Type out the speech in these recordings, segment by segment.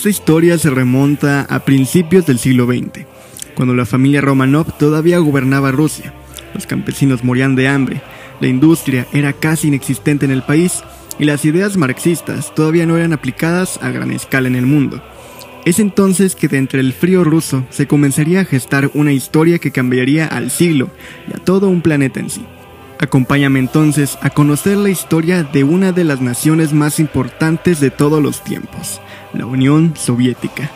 Esta historia se remonta a principios del siglo XX, cuando la familia Romanov todavía gobernaba Rusia. Los campesinos morían de hambre, la industria era casi inexistente en el país y las ideas marxistas todavía no eran aplicadas a gran escala en el mundo. Es entonces que de entre el frío ruso se comenzaría a gestar una historia que cambiaría al siglo y a todo un planeta en sí. Acompáñame entonces a conocer la historia de una de las naciones más importantes de todos los tiempos, la Unión Soviética.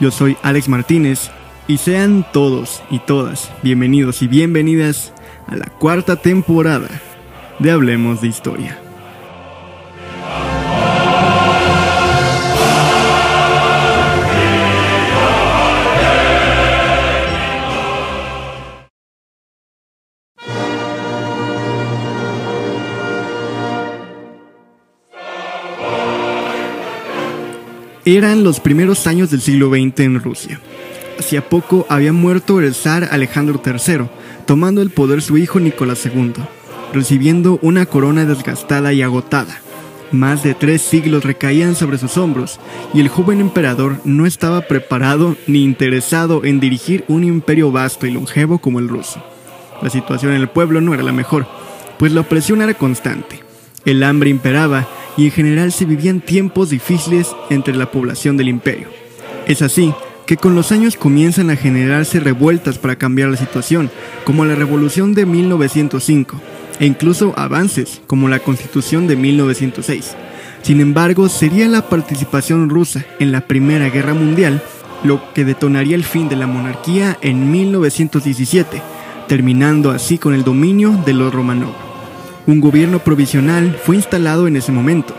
Yo soy Alex Martínez y sean todos y todas bienvenidos y bienvenidas a la cuarta temporada de Hablemos de Historia. Eran los primeros años del siglo XX en Rusia. Hacía poco había muerto el zar Alejandro III, tomando el poder su hijo Nicolás II, recibiendo una corona desgastada y agotada. Más de tres siglos recaían sobre sus hombros y el joven emperador no estaba preparado ni interesado en dirigir un imperio vasto y longevo como el ruso. La situación en el pueblo no era la mejor, pues la opresión era constante. El hambre imperaba y en general se vivían tiempos difíciles entre la población del imperio. Es así que con los años comienzan a generarse revueltas para cambiar la situación, como la Revolución de 1905, e incluso avances, como la Constitución de 1906. Sin embargo, sería la participación rusa en la Primera Guerra Mundial lo que detonaría el fin de la monarquía en 1917, terminando así con el dominio de los Romanov. Un gobierno provisional fue instalado en ese momento,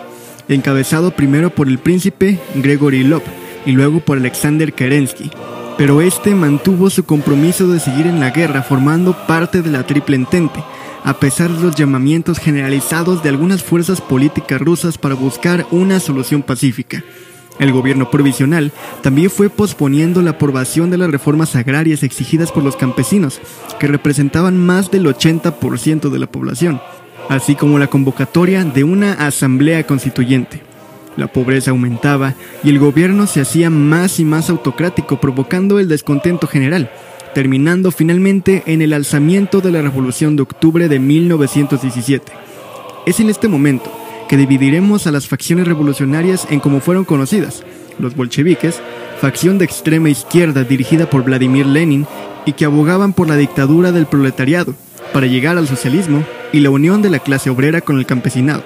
encabezado primero por el príncipe Gregory Lop y luego por Alexander Kerensky, pero este mantuvo su compromiso de seguir en la guerra formando parte de la Triple Entente, a pesar de los llamamientos generalizados de algunas fuerzas políticas rusas para buscar una solución pacífica. El gobierno provisional también fue posponiendo la aprobación de las reformas agrarias exigidas por los campesinos, que representaban más del 80% de la población así como la convocatoria de una asamblea constituyente. La pobreza aumentaba y el gobierno se hacía más y más autocrático, provocando el descontento general, terminando finalmente en el alzamiento de la Revolución de Octubre de 1917. Es en este momento que dividiremos a las facciones revolucionarias en como fueron conocidas, los bolcheviques, facción de extrema izquierda dirigida por Vladimir Lenin y que abogaban por la dictadura del proletariado, para llegar al socialismo y la unión de la clase obrera con el campesinado.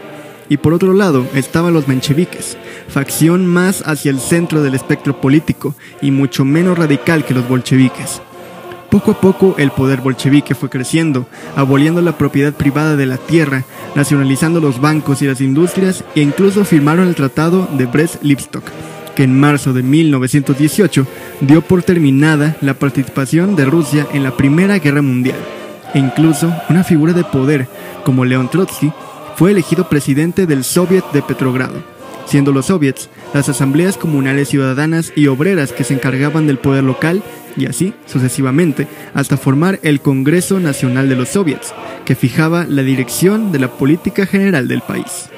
Y por otro lado estaban los mencheviques, facción más hacia el centro del espectro político y mucho menos radical que los bolcheviques. Poco a poco el poder bolchevique fue creciendo, aboliendo la propiedad privada de la tierra, nacionalizando los bancos y las industrias e incluso firmaron el Tratado de Brest-Litovsk, que en marzo de 1918 dio por terminada la participación de Rusia en la Primera Guerra Mundial e incluso una figura de poder como León Trotsky fue elegido presidente del Soviet de Petrogrado, siendo los soviets las asambleas comunales ciudadanas y obreras que se encargaban del poder local y así sucesivamente hasta formar el Congreso Nacional de los Soviets, que fijaba la dirección de la política general del país.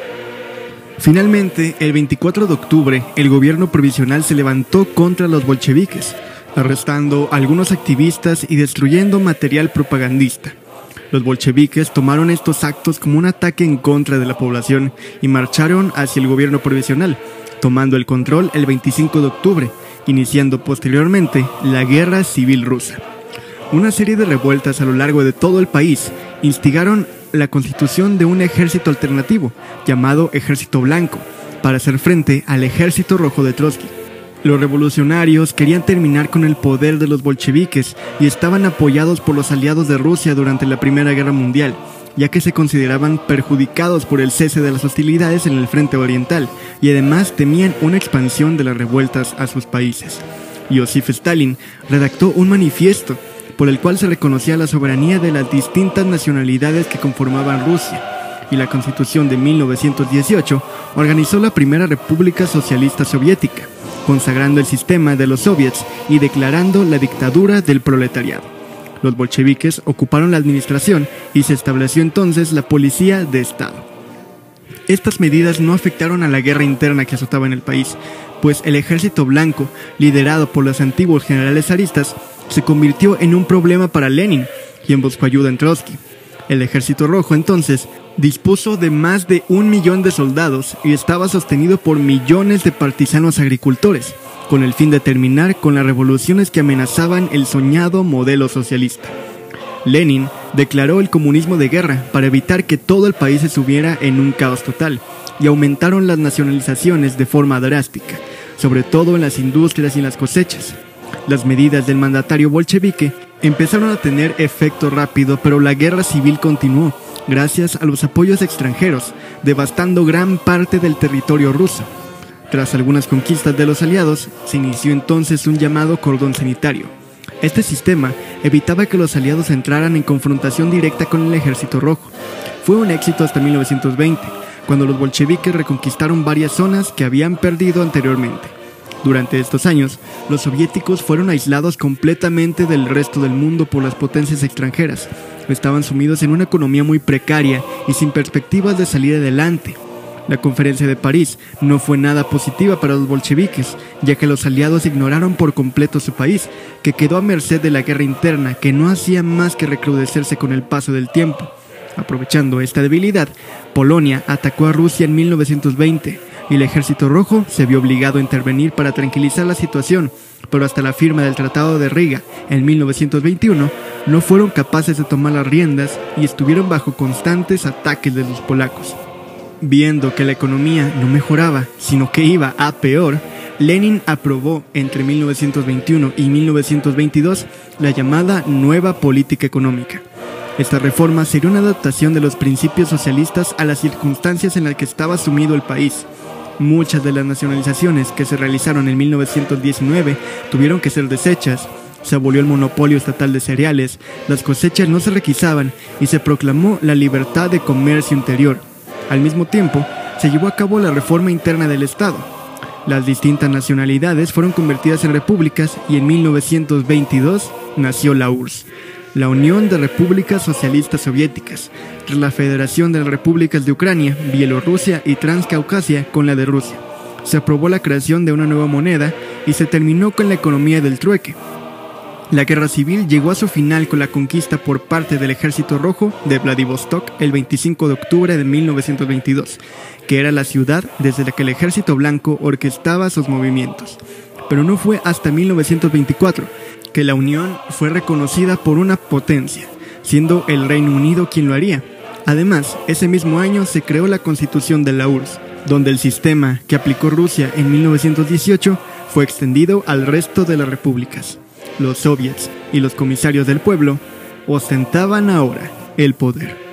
Finalmente, el 24 de octubre, el gobierno provisional se levantó contra los bolcheviques, arrestando a algunos activistas y destruyendo material propagandista. Los bolcheviques tomaron estos actos como un ataque en contra de la población y marcharon hacia el gobierno provisional, tomando el control el 25 de octubre, iniciando posteriormente la Guerra Civil Rusa. Una serie de revueltas a lo largo de todo el país instigaron la constitución de un ejército alternativo llamado Ejército Blanco para hacer frente al Ejército Rojo de Trotsky. Los revolucionarios querían terminar con el poder de los bolcheviques y estaban apoyados por los aliados de Rusia durante la Primera Guerra Mundial, ya que se consideraban perjudicados por el cese de las hostilidades en el frente oriental y además temían una expansión de las revueltas a sus países. Joseph Stalin redactó un manifiesto por el cual se reconocía la soberanía de las distintas nacionalidades que conformaban Rusia, y la Constitución de 1918 organizó la primera República Socialista Soviética, consagrando el sistema de los soviets y declarando la dictadura del proletariado. Los bolcheviques ocuparon la administración y se estableció entonces la policía de Estado. Estas medidas no afectaron a la guerra interna que azotaba en el país, pues el ejército blanco, liderado por los antiguos generales zaristas, se convirtió en un problema para Lenin, quien buscó ayuda en Trotsky. El ejército rojo entonces dispuso de más de un millón de soldados y estaba sostenido por millones de partisanos agricultores, con el fin de terminar con las revoluciones que amenazaban el soñado modelo socialista. Lenin declaró el comunismo de guerra para evitar que todo el país se subiera en un caos total, y aumentaron las nacionalizaciones de forma drástica, sobre todo en las industrias y en las cosechas. Las medidas del mandatario bolchevique empezaron a tener efecto rápido, pero la guerra civil continuó, gracias a los apoyos extranjeros, devastando gran parte del territorio ruso. Tras algunas conquistas de los aliados, se inició entonces un llamado cordón sanitario. Este sistema evitaba que los aliados entraran en confrontación directa con el ejército rojo. Fue un éxito hasta 1920, cuando los bolcheviques reconquistaron varias zonas que habían perdido anteriormente. Durante estos años, los soviéticos fueron aislados completamente del resto del mundo por las potencias extranjeras. Estaban sumidos en una economía muy precaria y sin perspectivas de salir adelante. La conferencia de París no fue nada positiva para los bolcheviques, ya que los aliados ignoraron por completo su país, que quedó a merced de la guerra interna que no hacía más que recrudecerse con el paso del tiempo. Aprovechando esta debilidad, Polonia atacó a Rusia en 1920 y el ejército rojo se vio obligado a intervenir para tranquilizar la situación, pero hasta la firma del Tratado de Riga en 1921 no fueron capaces de tomar las riendas y estuvieron bajo constantes ataques de los polacos. Viendo que la economía no mejoraba, sino que iba a peor, Lenin aprobó entre 1921 y 1922 la llamada Nueva Política Económica. Esta reforma sería una adaptación de los principios socialistas a las circunstancias en las que estaba sumido el país, Muchas de las nacionalizaciones que se realizaron en 1919 tuvieron que ser desechas. Se abolió el monopolio estatal de cereales, las cosechas no se requisaban y se proclamó la libertad de comercio interior. Al mismo tiempo, se llevó a cabo la reforma interna del Estado. Las distintas nacionalidades fueron convertidas en repúblicas y en 1922 nació la URSS, la Unión de Repúblicas Socialistas Soviéticas, la Federación de las Repúblicas de Ucrania, Bielorrusia y Transcaucasia con la de Rusia. Se aprobó la creación de una nueva moneda y se terminó con la economía del trueque. La guerra civil llegó a su final con la conquista por parte del Ejército Rojo de Vladivostok el 25 de octubre de 1922, que era la ciudad desde la que el Ejército Blanco orquestaba sus movimientos. Pero no fue hasta 1924 que la unión fue reconocida por una potencia, siendo el Reino Unido quien lo haría. Además, ese mismo año se creó la Constitución de la URSS, donde el sistema que aplicó Rusia en 1918 fue extendido al resto de las repúblicas. Los soviets y los comisarios del pueblo ostentaban ahora el poder.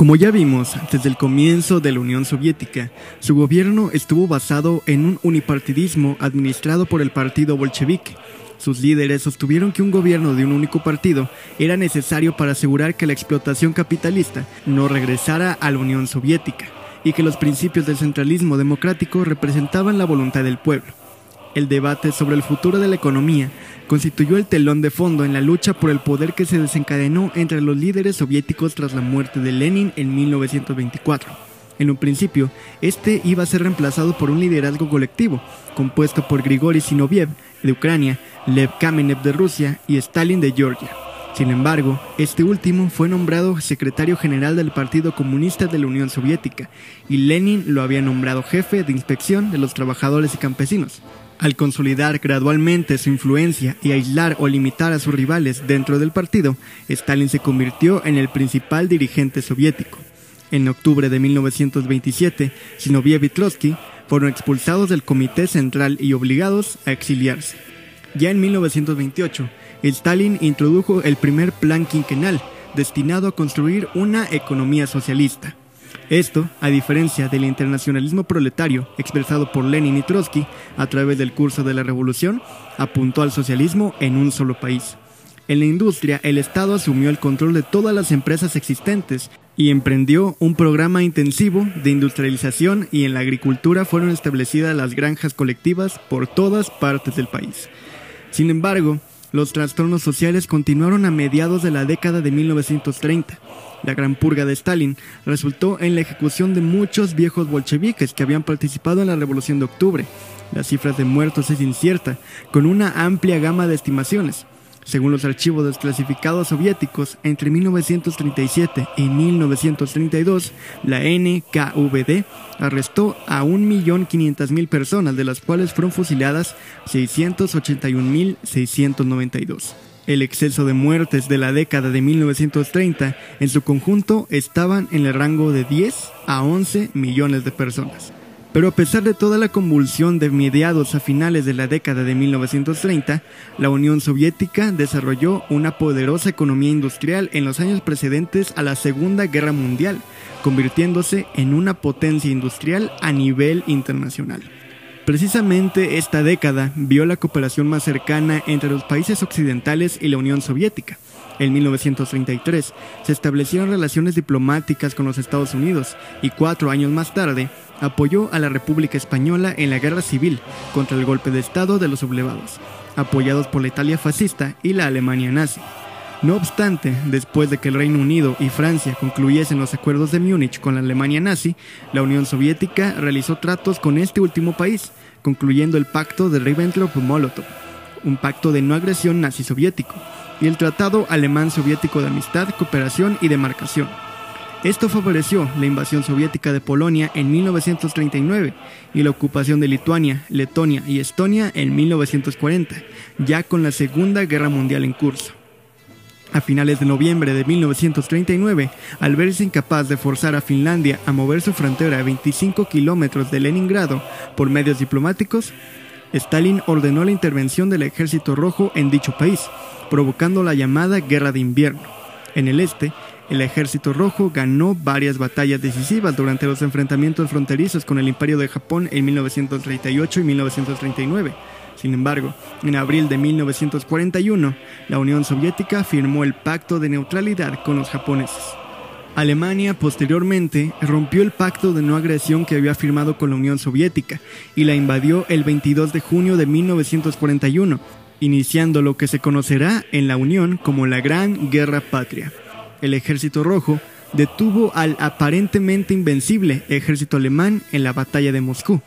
Como ya vimos, desde el comienzo de la Unión Soviética, su gobierno estuvo basado en un unipartidismo administrado por el partido bolchevique. Sus líderes sostuvieron que un gobierno de un único partido era necesario para asegurar que la explotación capitalista no regresara a la Unión Soviética y que los principios del centralismo democrático representaban la voluntad del pueblo. El debate sobre el futuro de la economía constituyó el telón de fondo en la lucha por el poder que se desencadenó entre los líderes soviéticos tras la muerte de Lenin en 1924. En un principio, este iba a ser reemplazado por un liderazgo colectivo, compuesto por Grigori Sinoviev de Ucrania, Lev Kamenev de Rusia y Stalin de Georgia. Sin embargo, este último fue nombrado secretario general del Partido Comunista de la Unión Soviética y Lenin lo había nombrado jefe de inspección de los trabajadores y campesinos. Al consolidar gradualmente su influencia y aislar o limitar a sus rivales dentro del partido, Stalin se convirtió en el principal dirigente soviético. En octubre de 1927, Zinoviev y Trotsky fueron expulsados del Comité Central y obligados a exiliarse. Ya en 1928, Stalin introdujo el primer plan quinquenal, destinado a construir una economía socialista. Esto, a diferencia del internacionalismo proletario expresado por Lenin y Trotsky a través del curso de la revolución, apuntó al socialismo en un solo país. En la industria, el Estado asumió el control de todas las empresas existentes y emprendió un programa intensivo de industrialización y en la agricultura fueron establecidas las granjas colectivas por todas partes del país. Sin embargo, los trastornos sociales continuaron a mediados de la década de 1930. La gran purga de Stalin resultó en la ejecución de muchos viejos bolcheviques que habían participado en la Revolución de Octubre. Las cifras de muertos es incierta, con una amplia gama de estimaciones. Según los archivos desclasificados soviéticos, entre 1937 y 1932, la NKVD arrestó a 1.500.000 personas, de las cuales fueron fusiladas 681.692. El exceso de muertes de la década de 1930 en su conjunto estaban en el rango de 10 a 11 millones de personas. Pero a pesar de toda la convulsión de mediados a finales de la década de 1930, la Unión Soviética desarrolló una poderosa economía industrial en los años precedentes a la Segunda Guerra Mundial, convirtiéndose en una potencia industrial a nivel internacional. Precisamente esta década vio la cooperación más cercana entre los países occidentales y la Unión Soviética. En 1933 se establecieron relaciones diplomáticas con los Estados Unidos y cuatro años más tarde apoyó a la República Española en la guerra civil contra el golpe de Estado de los sublevados, apoyados por la Italia fascista y la Alemania nazi. No obstante, después de que el Reino Unido y Francia concluyesen los acuerdos de Múnich con la Alemania nazi, la Unión Soviética realizó tratos con este último país, concluyendo el pacto de Ribbentrop-Molotov, un pacto de no agresión nazi-soviético, y el Tratado Alemán-Soviético de Amistad, Cooperación y Demarcación. Esto favoreció la invasión soviética de Polonia en 1939 y la ocupación de Lituania, Letonia y Estonia en 1940, ya con la Segunda Guerra Mundial en curso. A finales de noviembre de 1939, al verse incapaz de forzar a Finlandia a mover su frontera a 25 kilómetros de Leningrado por medios diplomáticos, Stalin ordenó la intervención del Ejército Rojo en dicho país, provocando la llamada Guerra de Invierno. En el este, el Ejército Rojo ganó varias batallas decisivas durante los enfrentamientos fronterizos con el Imperio de Japón en 1938 y 1939. Sin embargo, en abril de 1941, la Unión Soviética firmó el Pacto de Neutralidad con los japoneses. Alemania posteriormente rompió el pacto de no agresión que había firmado con la Unión Soviética y la invadió el 22 de junio de 1941, iniciando lo que se conocerá en la Unión como la Gran Guerra Patria el ejército rojo detuvo al aparentemente invencible ejército alemán en la batalla de Moscú.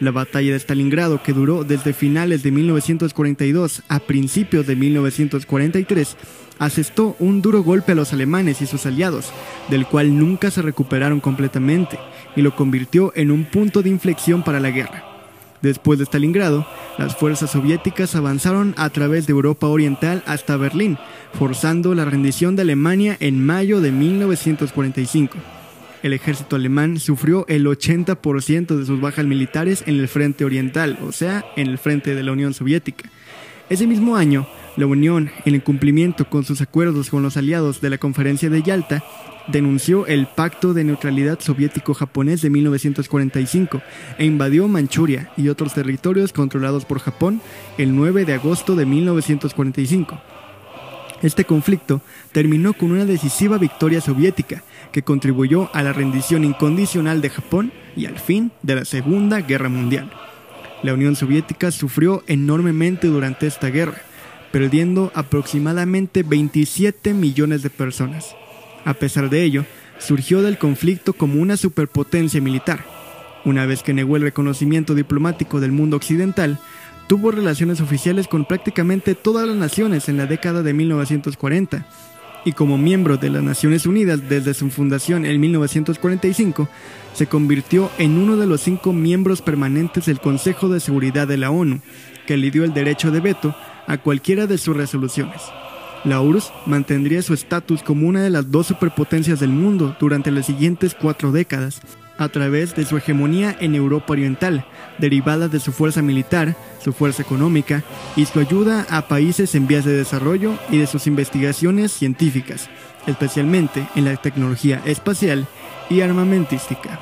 La batalla de Stalingrado, que duró desde finales de 1942 a principios de 1943, asestó un duro golpe a los alemanes y sus aliados, del cual nunca se recuperaron completamente, y lo convirtió en un punto de inflexión para la guerra. Después de Stalingrado, las fuerzas soviéticas avanzaron a través de Europa Oriental hasta Berlín, forzando la rendición de Alemania en mayo de 1945. El ejército alemán sufrió el 80% de sus bajas militares en el frente oriental, o sea, en el frente de la Unión Soviética. Ese mismo año, la Unión, en cumplimiento con sus acuerdos con los aliados de la Conferencia de Yalta, denunció el Pacto de Neutralidad Soviético-Japonés de 1945 e invadió Manchuria y otros territorios controlados por Japón el 9 de agosto de 1945. Este conflicto terminó con una decisiva victoria soviética que contribuyó a la rendición incondicional de Japón y al fin de la Segunda Guerra Mundial. La Unión Soviética sufrió enormemente durante esta guerra, perdiendo aproximadamente 27 millones de personas. A pesar de ello, surgió del conflicto como una superpotencia militar. Una vez que negó el reconocimiento diplomático del mundo occidental, tuvo relaciones oficiales con prácticamente todas las naciones en la década de 1940 y como miembro de las Naciones Unidas desde su fundación en 1945, se convirtió en uno de los cinco miembros permanentes del Consejo de Seguridad de la ONU, que le dio el derecho de veto a cualquiera de sus resoluciones. La URSS mantendría su estatus como una de las dos superpotencias del mundo durante las siguientes cuatro décadas, a través de su hegemonía en Europa Oriental, derivada de su fuerza militar, su fuerza económica y su ayuda a países en vías de desarrollo y de sus investigaciones científicas, especialmente en la tecnología espacial y armamentística.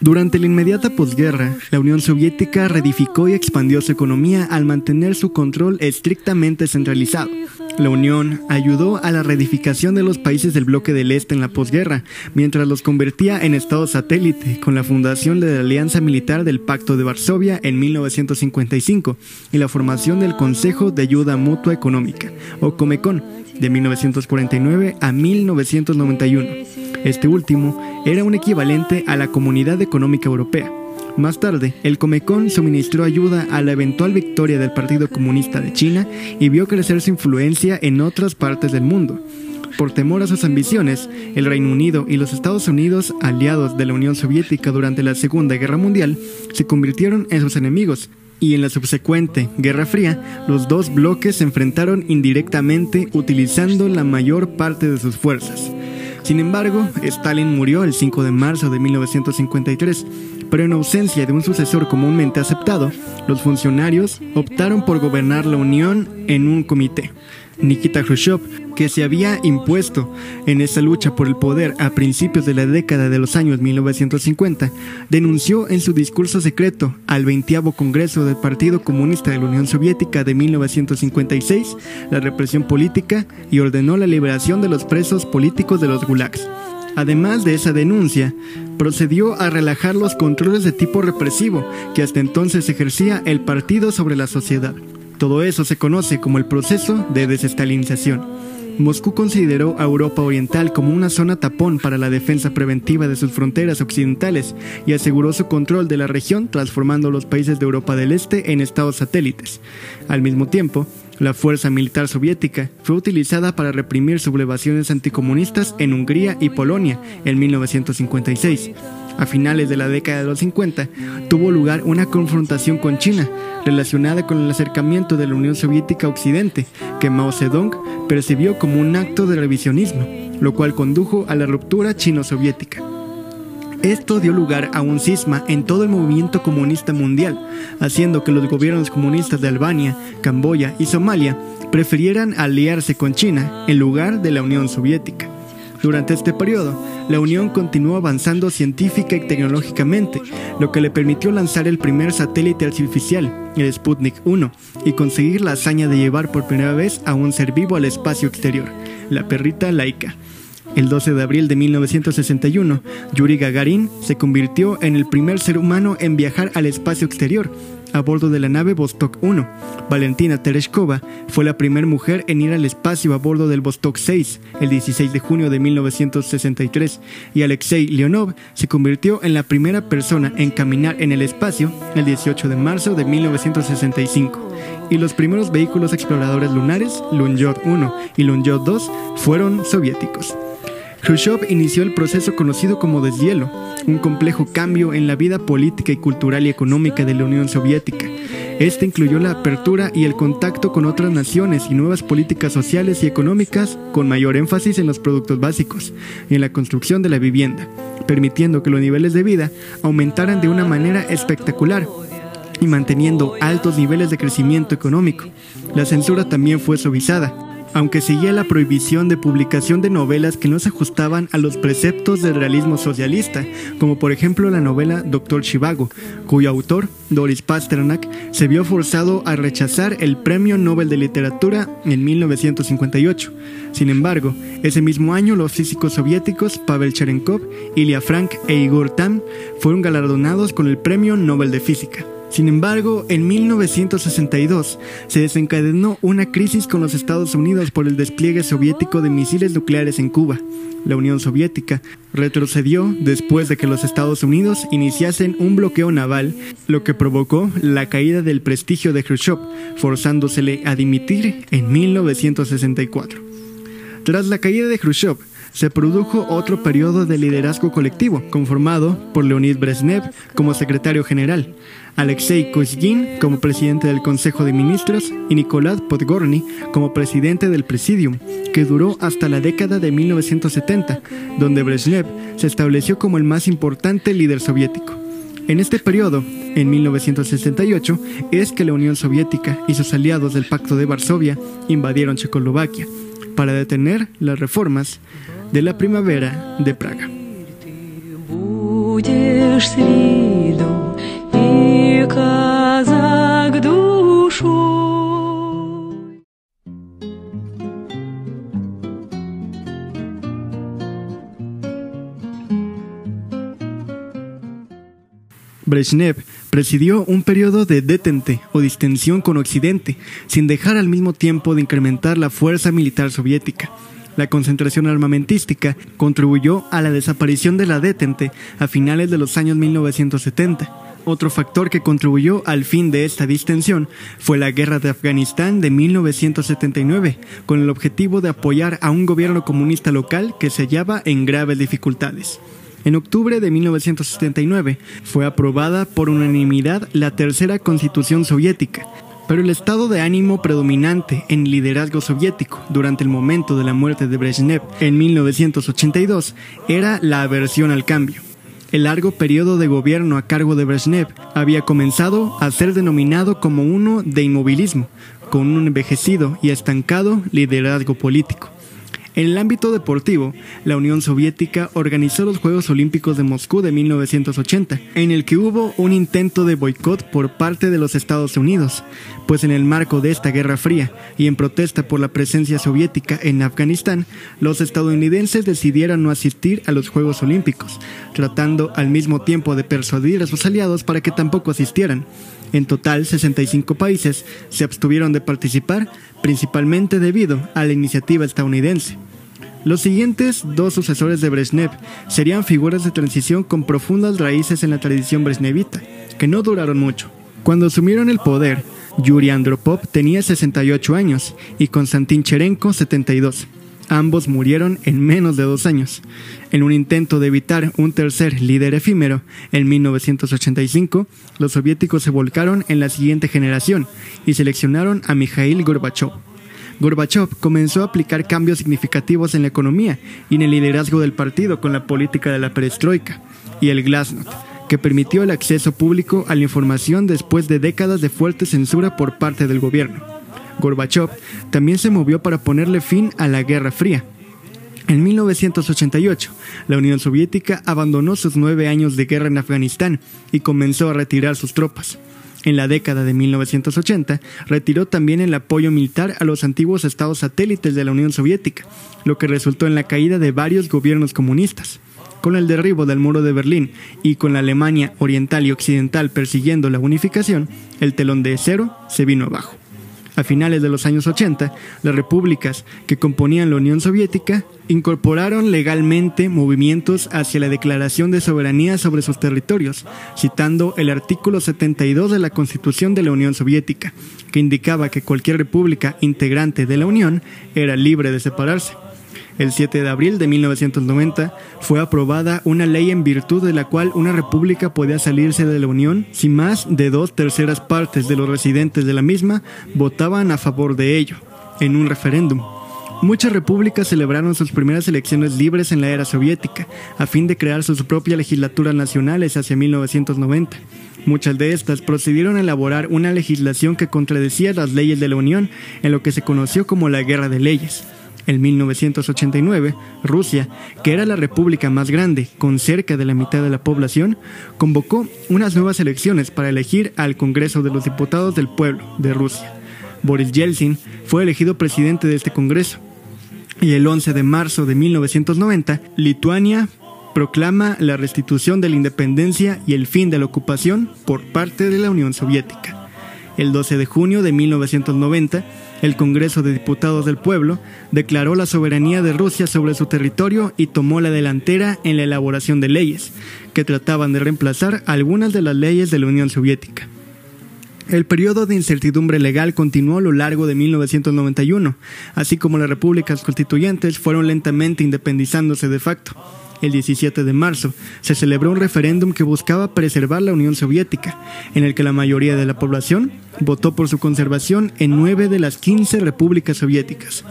Durante la inmediata posguerra, la Unión Soviética reedificó y expandió su economía al mantener su control estrictamente centralizado. La Unión ayudó a la reedificación de los países del bloque del Este en la posguerra, mientras los convertía en estados satélite con la fundación de la Alianza Militar del Pacto de Varsovia en 1955 y la formación del Consejo de Ayuda Mutua Económica, o Comecon, de 1949 a 1991. Este último era un equivalente a la Comunidad Económica Europea. Más tarde, el Comecon suministró ayuda a la eventual victoria del Partido Comunista de China y vio crecer su influencia en otras partes del mundo. Por temor a sus ambiciones, el Reino Unido y los Estados Unidos, aliados de la Unión Soviética durante la Segunda Guerra Mundial, se convirtieron en sus enemigos, y en la subsecuente Guerra Fría, los dos bloques se enfrentaron indirectamente utilizando la mayor parte de sus fuerzas. Sin embargo, Stalin murió el 5 de marzo de 1953, pero en ausencia de un sucesor comúnmente aceptado, los funcionarios optaron por gobernar la Unión en un comité. Nikita Khrushchev, que se había impuesto en esa lucha por el poder a principios de la década de los años 1950, denunció en su discurso secreto al 20 Congreso del Partido Comunista de la Unión Soviética de 1956 la represión política y ordenó la liberación de los presos políticos de los gulags. Además de esa denuncia, procedió a relajar los controles de tipo represivo que hasta entonces ejercía el partido sobre la sociedad. Todo eso se conoce como el proceso de desestalinización. Moscú consideró a Europa Oriental como una zona tapón para la defensa preventiva de sus fronteras occidentales y aseguró su control de la región transformando los países de Europa del Este en estados satélites. Al mismo tiempo, la fuerza militar soviética fue utilizada para reprimir sublevaciones anticomunistas en Hungría y Polonia en 1956. A finales de la década de los 50, tuvo lugar una confrontación con China, relacionada con el acercamiento de la Unión Soviética a Occidente, que Mao Zedong percibió como un acto de revisionismo, lo cual condujo a la ruptura chino-soviética. Esto dio lugar a un cisma en todo el movimiento comunista mundial, haciendo que los gobiernos comunistas de Albania, Camboya y Somalia prefirieran aliarse con China en lugar de la Unión Soviética. Durante este periodo, la Unión continuó avanzando científica y tecnológicamente, lo que le permitió lanzar el primer satélite artificial, el Sputnik 1, y conseguir la hazaña de llevar por primera vez a un ser vivo al espacio exterior, la perrita Laika. El 12 de abril de 1961, Yuri Gagarin se convirtió en el primer ser humano en viajar al espacio exterior, a bordo de la nave Vostok 1. Valentina Tereshkova fue la primera mujer en ir al espacio a bordo del Vostok 6 el 16 de junio de 1963 y Alexei Leonov se convirtió en la primera persona en caminar en el espacio el 18 de marzo de 1965 y los primeros vehículos exploradores lunares, Lunyot 1 y Lunyot 2, fueron soviéticos. Khrushchev inició el proceso conocido como deshielo, un complejo cambio en la vida política y cultural y económica de la Unión Soviética. Este incluyó la apertura y el contacto con otras naciones y nuevas políticas sociales y económicas con mayor énfasis en los productos básicos y en la construcción de la vivienda, permitiendo que los niveles de vida aumentaran de una manera espectacular y manteniendo altos niveles de crecimiento económico. La censura también fue suavizada, aunque seguía la prohibición de publicación de novelas que no se ajustaban a los preceptos del realismo socialista, como por ejemplo la novela Doctor Chivago, cuyo autor, Doris Pasternak, se vio forzado a rechazar el Premio Nobel de Literatura en 1958. Sin embargo, ese mismo año los físicos soviéticos Pavel Cherenkov, Ilya Frank e Igor Tam fueron galardonados con el Premio Nobel de Física. Sin embargo, en 1962 se desencadenó una crisis con los Estados Unidos por el despliegue soviético de misiles nucleares en Cuba. La Unión Soviética retrocedió después de que los Estados Unidos iniciasen un bloqueo naval, lo que provocó la caída del prestigio de Khrushchev, forzándosele a dimitir en 1964. Tras la caída de Khrushchev, se produjo otro periodo de liderazgo colectivo, conformado por Leonid Brezhnev como secretario general, Alexei Kuzgin como presidente del Consejo de Ministros y Nikolai Podgorny como presidente del Presidium, que duró hasta la década de 1970, donde Brezhnev se estableció como el más importante líder soviético. En este periodo, en 1968, es que la Unión Soviética y sus aliados del Pacto de Varsovia invadieron Checoslovaquia, para detener las reformas de la primavera de Praga. Brezhnev presidió un periodo de detente o distensión con Occidente, sin dejar al mismo tiempo de incrementar la fuerza militar soviética. La concentración armamentística contribuyó a la desaparición de la detente a finales de los años 1970. Otro factor que contribuyó al fin de esta distensión fue la guerra de Afganistán de 1979, con el objetivo de apoyar a un gobierno comunista local que se hallaba en graves dificultades. En octubre de 1979 fue aprobada por unanimidad la tercera constitución soviética, pero el estado de ánimo predominante en el liderazgo soviético durante el momento de la muerte de Brezhnev en 1982 era la aversión al cambio. El largo periodo de gobierno a cargo de Brezhnev había comenzado a ser denominado como uno de inmovilismo, con un envejecido y estancado liderazgo político. En el ámbito deportivo, la Unión Soviética organizó los Juegos Olímpicos de Moscú de 1980, en el que hubo un intento de boicot por parte de los Estados Unidos, pues en el marco de esta Guerra Fría y en protesta por la presencia soviética en Afganistán, los estadounidenses decidieron no asistir a los Juegos Olímpicos, tratando al mismo tiempo de persuadir a sus aliados para que tampoco asistieran. En total, 65 países se abstuvieron de participar, principalmente debido a la iniciativa estadounidense. Los siguientes dos sucesores de Brezhnev serían figuras de transición con profundas raíces en la tradición brezhnevita, que no duraron mucho. Cuando asumieron el poder, Yuri Andropov tenía 68 años y Konstantin Cherenko 72. Ambos murieron en menos de dos años. En un intento de evitar un tercer líder efímero, en 1985, los soviéticos se volcaron en la siguiente generación y seleccionaron a Mikhail Gorbachev. Gorbachev comenzó a aplicar cambios significativos en la economía y en el liderazgo del partido con la política de la perestroika y el glasnost, que permitió el acceso público a la información después de décadas de fuerte censura por parte del gobierno. Gorbachev también se movió para ponerle fin a la Guerra Fría. En 1988, la Unión Soviética abandonó sus nueve años de guerra en Afganistán y comenzó a retirar sus tropas. En la década de 1980, retiró también el apoyo militar a los antiguos estados satélites de la Unión Soviética, lo que resultó en la caída de varios gobiernos comunistas. Con el derribo del muro de Berlín y con la Alemania oriental y occidental persiguiendo la unificación, el telón de acero se vino abajo. A finales de los años 80, las repúblicas que componían la Unión Soviética incorporaron legalmente movimientos hacia la declaración de soberanía sobre sus territorios, citando el artículo 72 de la Constitución de la Unión Soviética, que indicaba que cualquier república integrante de la Unión era libre de separarse. El 7 de abril de 1990 fue aprobada una ley en virtud de la cual una república podía salirse de la Unión si más de dos terceras partes de los residentes de la misma votaban a favor de ello, en un referéndum. Muchas repúblicas celebraron sus primeras elecciones libres en la era soviética, a fin de crear sus propias legislaturas nacionales hacia 1990. Muchas de estas procedieron a elaborar una legislación que contradecía las leyes de la Unión en lo que se conoció como la Guerra de Leyes. En 1989, Rusia, que era la república más grande, con cerca de la mitad de la población, convocó unas nuevas elecciones para elegir al Congreso de los Diputados del Pueblo de Rusia. Boris Yeltsin fue elegido presidente de este Congreso. Y el 11 de marzo de 1990, Lituania proclama la restitución de la independencia y el fin de la ocupación por parte de la Unión Soviética. El 12 de junio de 1990, el Congreso de Diputados del Pueblo declaró la soberanía de Rusia sobre su territorio y tomó la delantera en la elaboración de leyes, que trataban de reemplazar algunas de las leyes de la Unión Soviética. El periodo de incertidumbre legal continuó a lo largo de 1991, así como las repúblicas constituyentes fueron lentamente independizándose de facto el 17 de marzo, se celebró un referéndum que buscaba preservar la Unión Soviética, en el que la mayoría de la población votó por su conservación en nueve de las 15 repúblicas soviéticas.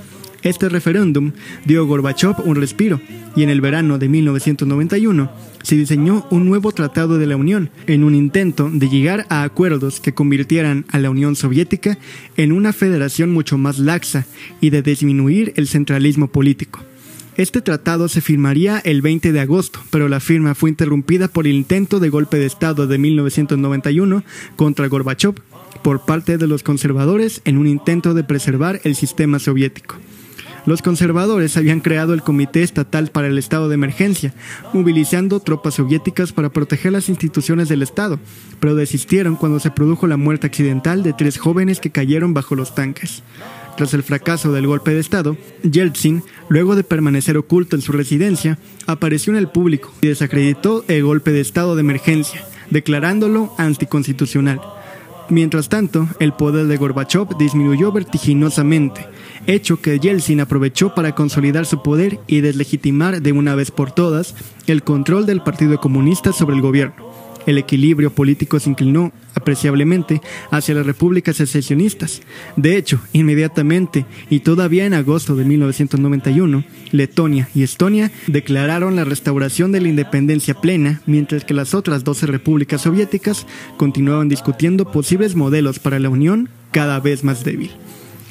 Este referéndum dio a Gorbachev un respiro y en el verano de 1991 se diseñó un nuevo tratado de la Unión en un intento de llegar a acuerdos que convirtieran a la Unión Soviética en una federación mucho más laxa y de disminuir el centralismo político. Este tratado se firmaría el 20 de agosto, pero la firma fue interrumpida por el intento de golpe de Estado de 1991 contra Gorbachev por parte de los conservadores en un intento de preservar el sistema soviético. Los conservadores habían creado el Comité Estatal para el Estado de Emergencia, movilizando tropas soviéticas para proteger las instituciones del Estado, pero desistieron cuando se produjo la muerte accidental de tres jóvenes que cayeron bajo los tanques. Tras el fracaso del golpe de Estado, Yeltsin, luego de permanecer oculto en su residencia, apareció en el público y desacreditó el golpe de Estado de emergencia, declarándolo anticonstitucional. Mientras tanto, el poder de Gorbachev disminuyó vertiginosamente, hecho que Yeltsin aprovechó para consolidar su poder y deslegitimar de una vez por todas el control del Partido Comunista sobre el gobierno el equilibrio político se inclinó apreciablemente hacia las repúblicas secesionistas. De hecho, inmediatamente y todavía en agosto de 1991, Letonia y Estonia declararon la restauración de la independencia plena, mientras que las otras 12 repúblicas soviéticas continuaban discutiendo posibles modelos para la Unión cada vez más débil.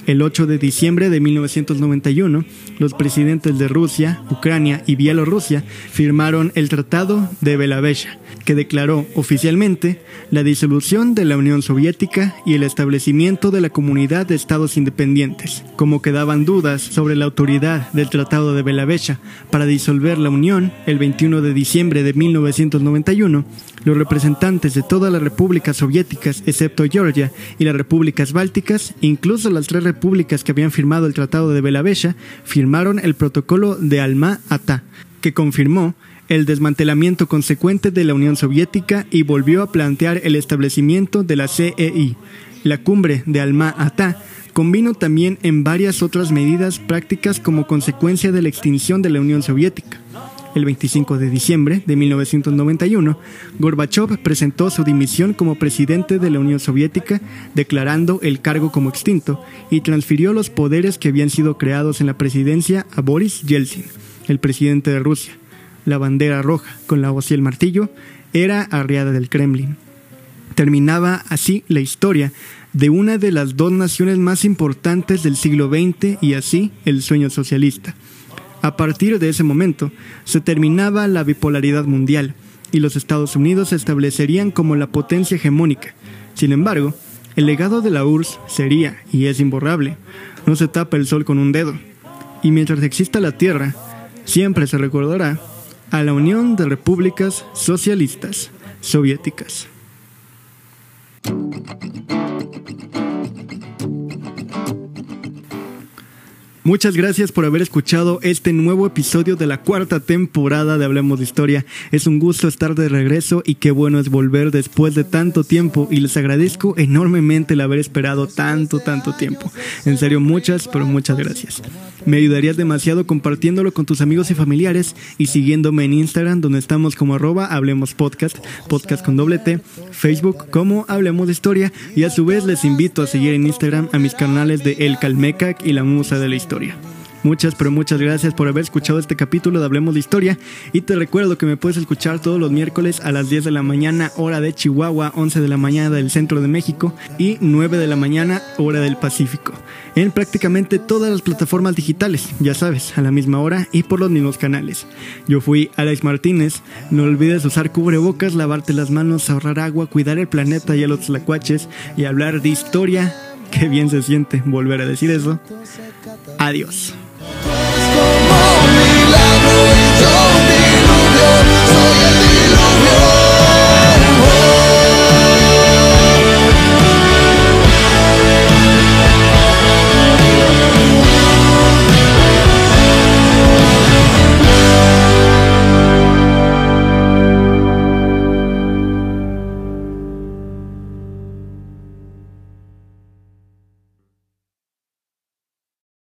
El 8 de diciembre de 1991, los presidentes de Rusia, Ucrania y Bielorrusia firmaron el Tratado de Belavesha, que declaró oficialmente la disolución de la Unión Soviética y el establecimiento de la Comunidad de Estados Independientes. Como quedaban dudas sobre la autoridad del Tratado de Belavesha para disolver la Unión, el 21 de diciembre de 1991, los representantes de todas las repúblicas soviéticas, excepto Georgia y las repúblicas bálticas, incluso las tres repúblicas que habían firmado el Tratado de Belavesha, firmaron el protocolo de Alma-Ata, que confirmó el desmantelamiento consecuente de la Unión Soviética y volvió a plantear el establecimiento de la CEI. La cumbre de Alma-Ata convino también en varias otras medidas prácticas como consecuencia de la extinción de la Unión Soviética. El 25 de diciembre de 1991, Gorbachev presentó su dimisión como presidente de la Unión Soviética, declarando el cargo como extinto y transfirió los poderes que habían sido creados en la presidencia a Boris Yeltsin, el presidente de Rusia la bandera roja con la voz y el martillo, era arriada del Kremlin. Terminaba así la historia de una de las dos naciones más importantes del siglo XX y así el sueño socialista. A partir de ese momento se terminaba la bipolaridad mundial y los Estados Unidos se establecerían como la potencia hegemónica. Sin embargo, el legado de la URSS sería, y es imborrable, no se tapa el sol con un dedo. Y mientras exista la Tierra, siempre se recordará a la Unión de Repúblicas Socialistas Soviéticas. Muchas gracias por haber escuchado este nuevo episodio de la cuarta temporada de Hablemos de Historia. Es un gusto estar de regreso y qué bueno es volver después de tanto tiempo y les agradezco enormemente el haber esperado tanto, tanto tiempo. En serio, muchas, pero muchas gracias. Me ayudarías demasiado compartiéndolo con tus amigos y familiares y siguiéndome en Instagram donde estamos como arroba Hablemos Podcast, podcast con doble T, Facebook como Hablemos de Historia y a su vez les invito a seguir en Instagram a mis canales de El Calmecac y La Musa de la Historia. Muchas, pero muchas gracias por haber escuchado este capítulo de Hablemos de Historia y te recuerdo que me puedes escuchar todos los miércoles a las 10 de la mañana hora de Chihuahua, 11 de la mañana del centro de México y 9 de la mañana hora del Pacífico. En prácticamente todas las plataformas digitales, ya sabes, a la misma hora y por los mismos canales. Yo fui Alex Martínez, no olvides usar cubrebocas, lavarte las manos, ahorrar agua, cuidar el planeta y a los tlacuaches y hablar de historia. Qué bien se siente volver a decir eso. Adiós.